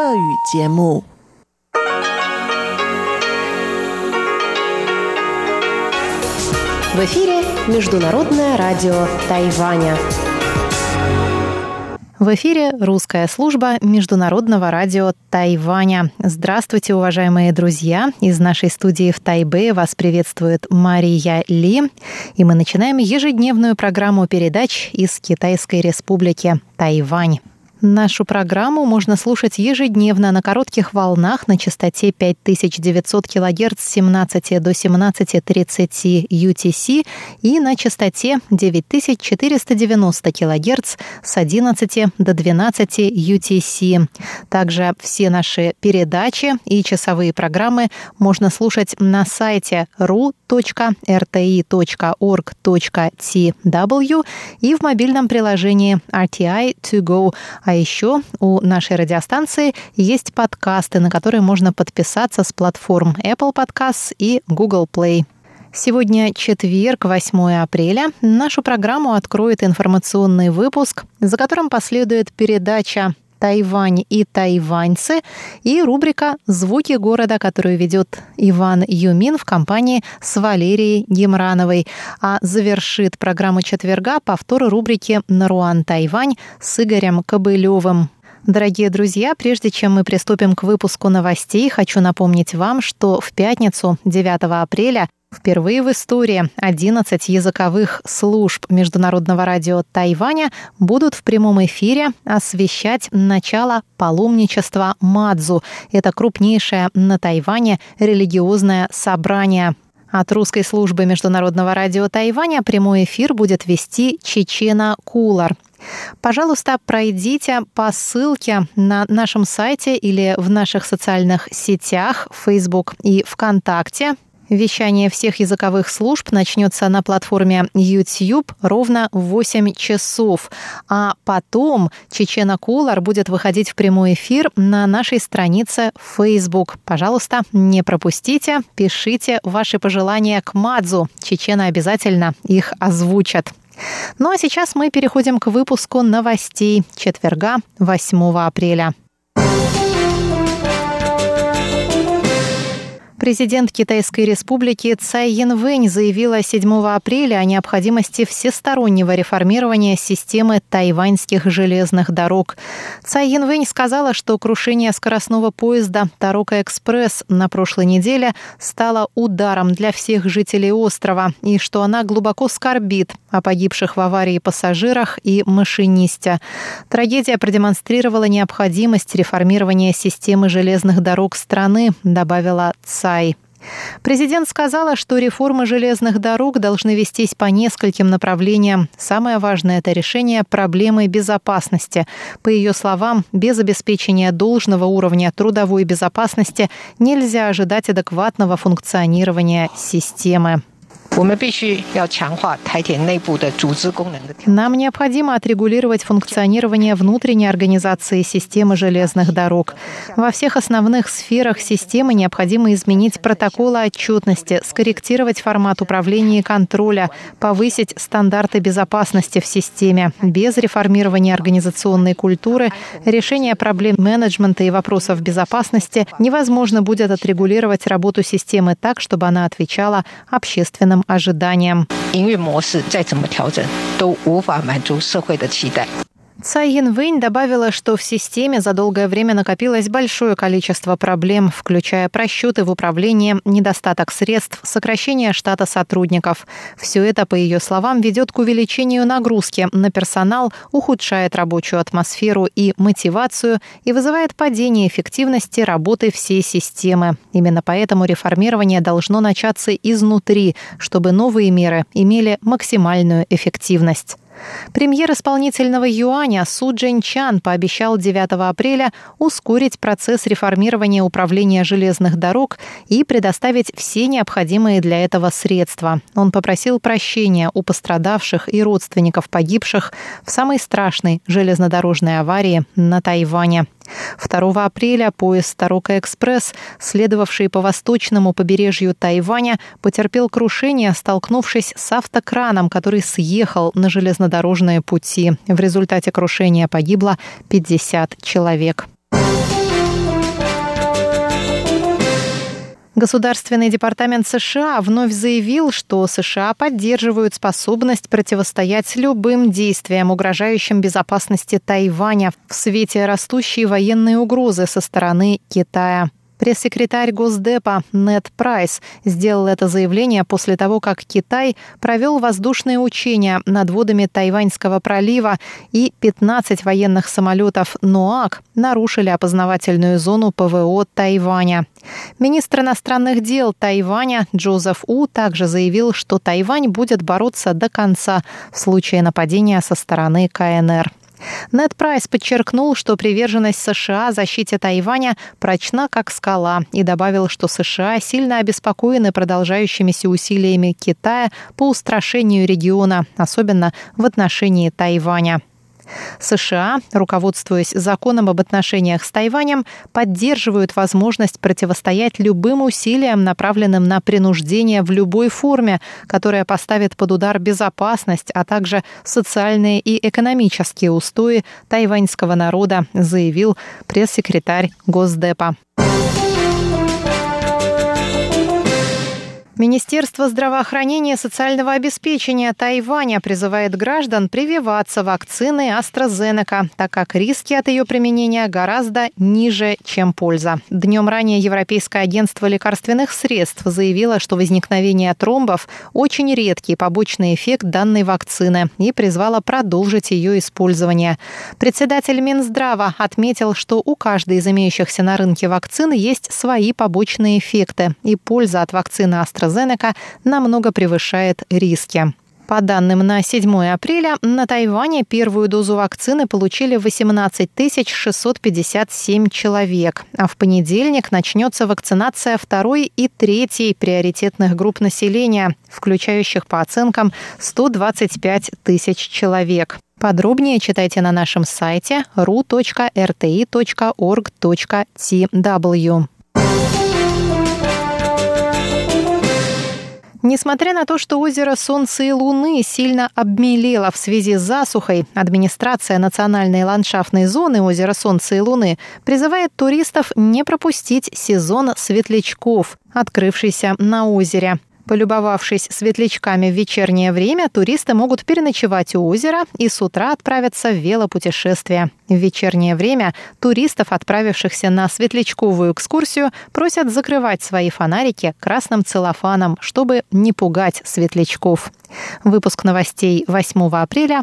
В эфире Международное радио Тайваня. В эфире русская служба Международного радио Тайваня. Здравствуйте, уважаемые друзья! Из нашей студии в Тайбе вас приветствует Мария Ли. И мы начинаем ежедневную программу передач из Китайской Республики Тайвань. Нашу программу можно слушать ежедневно на коротких волнах на частоте 5900 кГц с 17 до 17.30 UTC и на частоте 9490 кГц с 11 до 12 UTC. Также все наши передачи и часовые программы можно слушать на сайте ru.rti.org.tw и в мобильном приложении RTI To Go – а еще у нашей радиостанции есть подкасты, на которые можно подписаться с платформ Apple Podcasts и Google Play. Сегодня четверг, 8 апреля. Нашу программу откроет информационный выпуск, за которым последует передача Тайвань и тайваньцы и рубрика «Звуки города», которую ведет Иван Юмин в компании с Валерией Гемрановой. А завершит программу четверга повтор рубрики «Наруан Тайвань» с Игорем Кобылевым. Дорогие друзья, прежде чем мы приступим к выпуску новостей, хочу напомнить вам, что в пятницу 9 апреля Впервые в истории 11 языковых служб Международного радио Тайваня будут в прямом эфире освещать начало паломничества Мадзу. Это крупнейшее на Тайване религиозное собрание. От русской службы Международного радио Тайваня прямой эфир будет вести Чечена Кулар. Пожалуйста, пройдите по ссылке на нашем сайте или в наших социальных сетях Facebook и ВКонтакте Вещание всех языковых служб начнется на платформе YouTube ровно в 8 часов. А потом Чечена Кулар будет выходить в прямой эфир на нашей странице Facebook. Пожалуйста, не пропустите, пишите ваши пожелания к Мадзу. Чечена обязательно их озвучат. Ну а сейчас мы переходим к выпуску новостей четверга 8 апреля. Президент Китайской республики Цай Янвэнь заявила 7 апреля о необходимости всестороннего реформирования системы тайваньских железных дорог. Цай Янвэнь сказала, что крушение скоростного поезда Тарока-экспресс на прошлой неделе стало ударом для всех жителей острова и что она глубоко скорбит о погибших в аварии пассажирах и машинисте. Трагедия продемонстрировала необходимость реформирования системы железных дорог страны, добавила Цай. Китай. Президент сказала, что реформы железных дорог должны вестись по нескольким направлениям. Самое важное – это решение проблемы безопасности. По ее словам, без обеспечения должного уровня трудовой безопасности нельзя ожидать адекватного функционирования системы. Нам необходимо отрегулировать функционирование внутренней организации системы железных дорог. Во всех основных сферах системы необходимо изменить протоколы отчетности, скорректировать формат управления и контроля, повысить стандарты безопасности в системе. Без реформирования организационной культуры, решения проблем менеджмента и вопросов безопасности невозможно будет отрегулировать работу системы так, чтобы она отвечала общественным ожиданиям. 营运模式再怎么调整，都无法满足社会的期待。 Цай Янвэнь добавила, что в системе за долгое время накопилось большое количество проблем, включая просчеты в управлении, недостаток средств, сокращение штата сотрудников. Все это, по ее словам, ведет к увеличению нагрузки на персонал, ухудшает рабочую атмосферу и мотивацию и вызывает падение эффективности работы всей системы. Именно поэтому реформирование должно начаться изнутри, чтобы новые меры имели максимальную эффективность. Премьер исполнительного юаня Су Джин Чан пообещал 9 апреля ускорить процесс реформирования управления железных дорог и предоставить все необходимые для этого средства. Он попросил прощения у пострадавших и родственников погибших в самой страшной железнодорожной аварии на Тайване. 2 апреля поезд «Тарока-экспресс», следовавший по восточному побережью Тайваня, потерпел крушение, столкнувшись с автокраном, который съехал на железнодорожные пути. В результате крушения погибло 50 человек. Государственный департамент США вновь заявил, что США поддерживают способность противостоять любым действиям, угрожающим безопасности Тайваня в свете растущей военной угрозы со стороны Китая. Пресс-секретарь Госдепа Нед Прайс сделал это заявление после того, как Китай провел воздушные учения над водами Тайваньского пролива и 15 военных самолетов НОАК нарушили опознавательную зону ПВО Тайваня. Министр иностранных дел Тайваня Джозеф У также заявил, что Тайвань будет бороться до конца в случае нападения со стороны КНР. Нед Прайс подчеркнул, что приверженность США защите Тайваня прочна как скала и добавил, что США сильно обеспокоены продолжающимися усилиями Китая по устрашению региона, особенно в отношении Тайваня. США, руководствуясь законом об отношениях с Тайванем, поддерживают возможность противостоять любым усилиям, направленным на принуждение в любой форме, которая поставит под удар безопасность, а также социальные и экономические устои тайваньского народа, заявил пресс-секретарь Госдепа. Министерство здравоохранения и социального обеспечения Тайваня призывает граждан прививаться вакциной AstraZeneca, так как риски от ее применения гораздо ниже, чем польза. Днем ранее Европейское агентство лекарственных средств заявило, что возникновение тромбов – очень редкий побочный эффект данной вакцины и призвало продолжить ее использование. Председатель Минздрава отметил, что у каждой из имеющихся на рынке вакцин есть свои побочные эффекты, и польза от вакцины AstraZeneca AstraZeneca намного превышает риски. По данным на 7 апреля, на Тайване первую дозу вакцины получили 18 657 человек, а в понедельник начнется вакцинация второй и третьей приоритетных групп населения, включающих по оценкам 125 тысяч человек. Подробнее читайте на нашем сайте ru.rti.org.tw. Несмотря на то, что озеро Солнца и Луны сильно обмелело в связи с засухой, администрация национальной ландшафтной зоны озера Солнца и Луны призывает туристов не пропустить сезон светлячков, открывшийся на озере. Полюбовавшись светлячками в вечернее время, туристы могут переночевать у озера и с утра отправиться в велопутешествие. В вечернее время туристов, отправившихся на светлячковую экскурсию, просят закрывать свои фонарики красным целлофаном, чтобы не пугать светлячков. Выпуск новостей 8 апреля